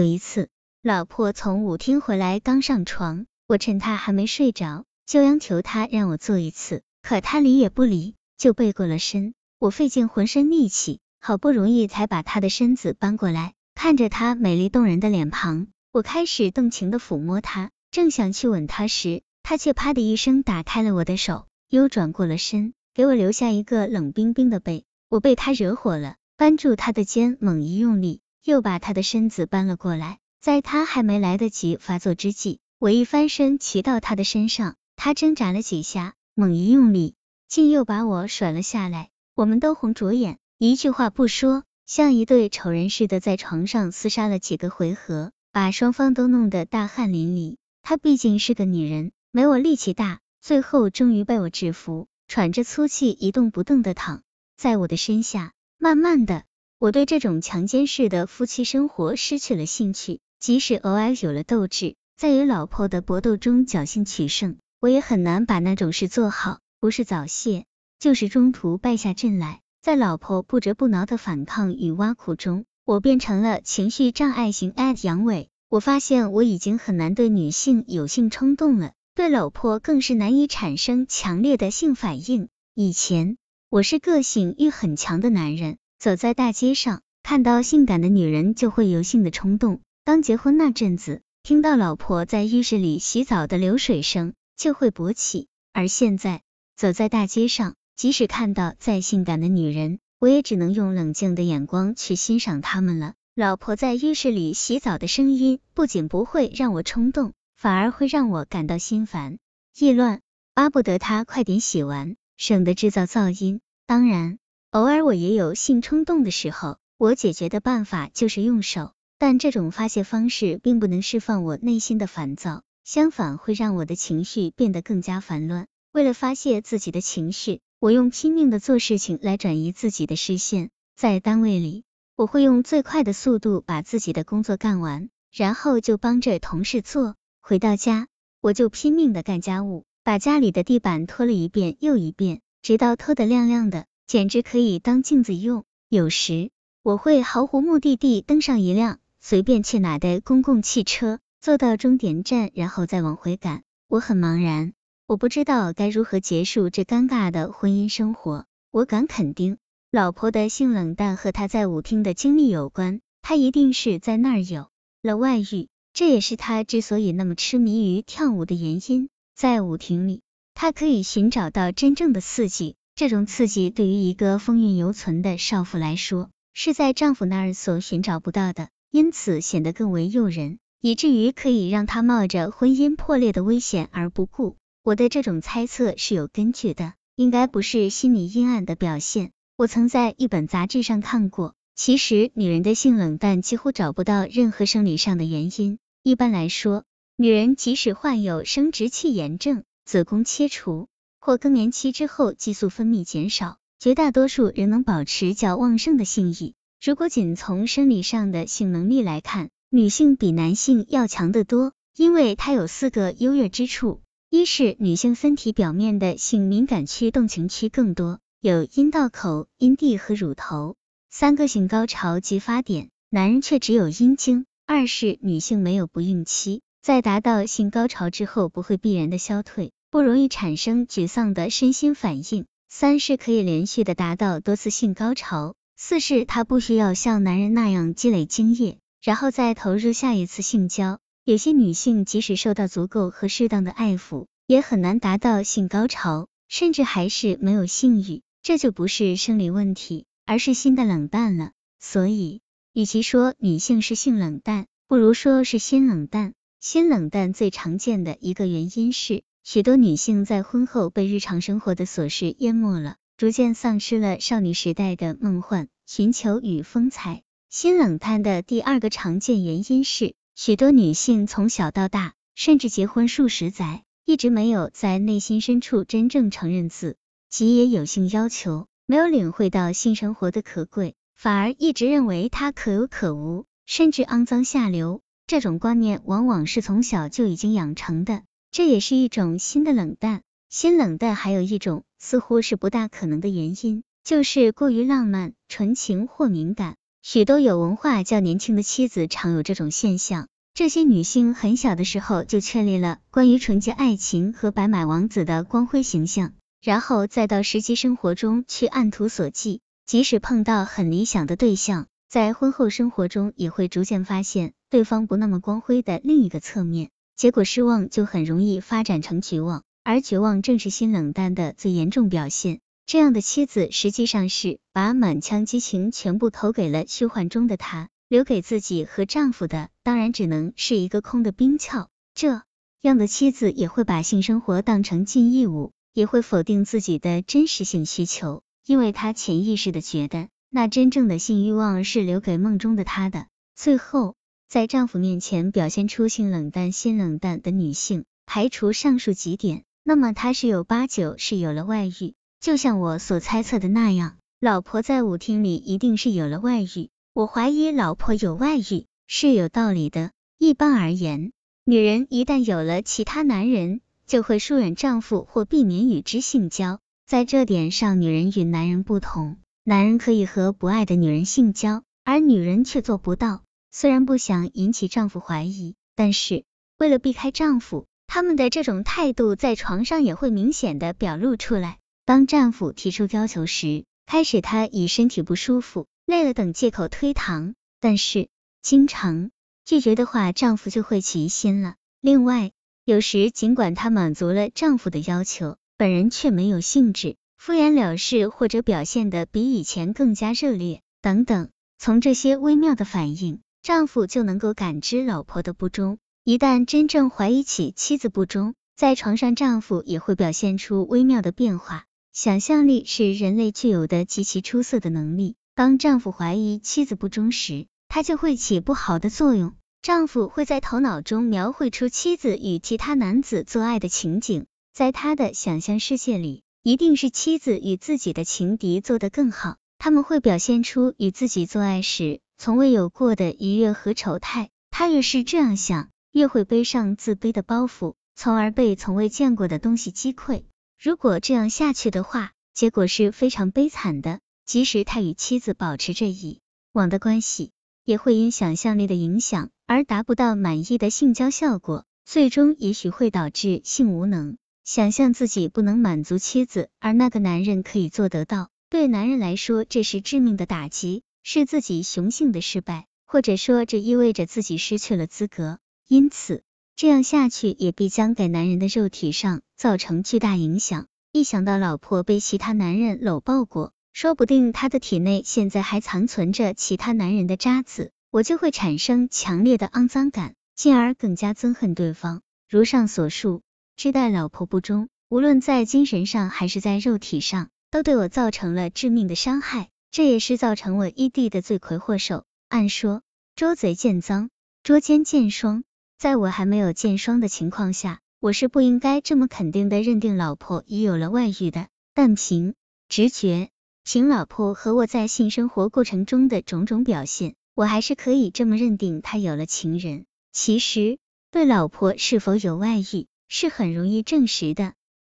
有一次，老婆从舞厅回来刚上床，我趁她还没睡着，就央求她让我做一次，可她理也不理，就背过了身。我费尽浑身力气，好不容易才把她的身子搬过来，看着她美丽动人的脸庞，我开始动情的抚摸她，正想去吻她时，她却啪的一声打开了我的手，又转过了身，给我留下一个冷冰冰的背。我被她惹火了，扳住她的肩，猛一用力。又把他的身子搬了过来，在他还没来得及发作之际，我一翻身骑到他的身上，他挣扎了几下，猛一用力，竟又把我甩了下来。我们都红着眼，一句话不说，像一对仇人似的在床上厮杀了几个回合，把双方都弄得大汗淋漓。她毕竟是个女人，没我力气大，最后终于被我制服，喘着粗气一动不动的躺在我的身下，慢慢的。我对这种强奸式的夫妻生活失去了兴趣，即使偶尔有了斗志，在与老婆的搏斗中侥幸取胜，我也很难把那种事做好。不是早泄，就是中途败下阵来。在老婆不折不挠的反抗与挖苦中，我变成了情绪障碍型 at 阳痿。我发现我已经很难对女性有性冲动了，对老婆更是难以产生强烈的性反应。以前我是个性欲很强的男人。走在大街上，看到性感的女人就会有性的冲动。刚结婚那阵子，听到老婆在浴室里洗澡的流水声就会勃起。而现在，走在大街上，即使看到再性感的女人，我也只能用冷静的眼光去欣赏她们了。老婆在浴室里洗澡的声音，不仅不会让我冲动，反而会让我感到心烦意乱，巴不得她快点洗完，省得制造噪音。当然。偶尔我也有性冲动的时候，我解决的办法就是用手，但这种发泄方式并不能释放我内心的烦躁，相反会让我的情绪变得更加烦乱。为了发泄自己的情绪，我用拼命的做事情来转移自己的视线。在单位里，我会用最快的速度把自己的工作干完，然后就帮着同事做。回到家，我就拼命的干家务，把家里的地板拖了一遍又一遍，直到拖得亮亮的。简直可以当镜子用。有时我会毫无目的地登上一辆随便去哪的公共汽车，坐到终点站，然后再往回赶。我很茫然，我不知道该如何结束这尴尬的婚姻生活。我敢肯定，老婆的性冷淡和她在舞厅的经历有关。她一定是在那儿有了外遇，这也是她之所以那么痴迷于跳舞的原因。在舞厅里，她可以寻找到真正的刺激。这种刺激对于一个风韵犹存的少妇来说，是在丈夫那儿所寻找不到的，因此显得更为诱人，以至于可以让她冒着婚姻破裂的危险而不顾。我的这种猜测是有根据的，应该不是心理阴暗的表现。我曾在一本杂志上看过，其实女人的性冷淡几乎找不到任何生理上的原因。一般来说，女人即使患有生殖器炎症、子宫切除。或更年期之后激素分泌减少，绝大多数仍能保持较旺盛的性欲。如果仅从生理上的性能力来看，女性比男性要强得多，因为它有四个优越之处：一是女性身体表面的性敏感区动情区更多，有阴道口、阴蒂和乳头三个性高潮及发点，男人却只有阴茎；二是女性没有不孕期，在达到性高潮之后不会必然的消退。不容易产生沮丧的身心反应。三是可以连续的达到多次性高潮。四是她不需要像男人那样积累精液，然后再投入下一次性交。有些女性即使受到足够和适当的爱抚，也很难达到性高潮，甚至还是没有性欲。这就不是生理问题，而是心的冷淡了。所以，与其说女性是性冷淡，不如说是心冷淡。心冷淡最常见的一个原因是。许多女性在婚后被日常生活的琐事淹没了，逐渐丧失了少女时代的梦幻、寻求与风采。新冷淡的第二个常见原因是，许多女性从小到大，甚至结婚数十载，一直没有在内心深处真正承认自己也有性要求，没有领会到性生活的可贵，反而一直认为它可有可无，甚至肮脏下流。这种观念往往是从小就已经养成的。这也是一种新的冷淡，新冷淡还有一种似乎是不大可能的原因，就是过于浪漫、纯情或敏感。许多有文化较年轻的妻子常有这种现象。这些女性很小的时候就确立了关于纯洁爱情和白马王子的光辉形象，然后再到实际生活中去按图索骥。即使碰到很理想的对象，在婚后生活中也会逐渐发现对方不那么光辉的另一个侧面，结果失望就很容易发展成绝望，而绝望正是心冷淡的最严重表现。这样的妻子实际上是把满腔激情全部投给了虚幻中的他。留给自己和丈夫的，当然只能是一个空的冰壳。这样的妻子也会把性生活当成尽义务，也会否定自己的真实性需求，因为她潜意识的觉得，那真正的性欲望是留给梦中的他的。最后，在丈夫面前表现出性冷淡、心冷淡的女性，排除上述几点，那么她十有八九是有了外遇。就像我所猜测的那样，老婆在舞厅里一定是有了外遇。我怀疑老婆有外遇是有道理的。一般而言，女人一旦有了其他男人，就会疏远丈夫或避免与之性交。在这点上，女人与男人不同，男人可以和不爱的女人性交，而女人却做不到。虽然不想引起丈夫怀疑，但是为了避开丈夫，他们的这种态度在床上也会明显的表露出来。当丈夫提出要求时，开始他以身体不舒服。累了等借口推搪，但是经常拒绝的话，丈夫就会起疑心了。另外，有时尽管她满足了丈夫的要求，本人却没有兴致，敷衍了事，或者表现的比以前更加热烈等等。从这些微妙的反应，丈夫就能够感知老婆的不忠。一旦真正怀疑起妻子不忠，在床上丈夫也会表现出微妙的变化。想象力是人类具有的极其出色的能力。当丈夫怀疑妻子不忠时，他就会起不好的作用。丈夫会在头脑中描绘出妻子与其他男子做爱的情景，在他的想象世界里，一定是妻子与自己的情敌做得更好。他们会表现出与自己做爱时从未有过的愉悦和丑态。他越是这样想，越会背上自卑的包袱，从而被从未见过的东西击溃。如果这样下去的话，结果是非常悲惨的。即使他与妻子保持着以往的关系，也会因想象力的影响而达不到满意的性交效果，最终也许会导致性无能。想象自己不能满足妻子，而那个男人可以做得到，对男人来说这是致命的打击，是自己雄性的失败，或者说这意味着自己失去了资格。因此，这样下去也必将给男人的肉体上造成巨大影响。一想到老婆被其他男人搂抱过，说不定他的体内现在还残存着其他男人的渣子，我就会产生强烈的肮脏感，进而更加憎恨对方。如上所述，知待老婆不忠，无论在精神上还是在肉体上，都对我造成了致命的伤害，这也是造成我异地的罪魁祸首。按说，捉贼见赃，捉奸见双，在我还没有见双的情况下，我是不应该这么肯定的认定老婆已有了外遇的。但凭直觉。凭老婆和我在性生活过程中的种种表现，我还是可以这么认定他有了情人。其实，对老婆是否有外遇是很容易证实的。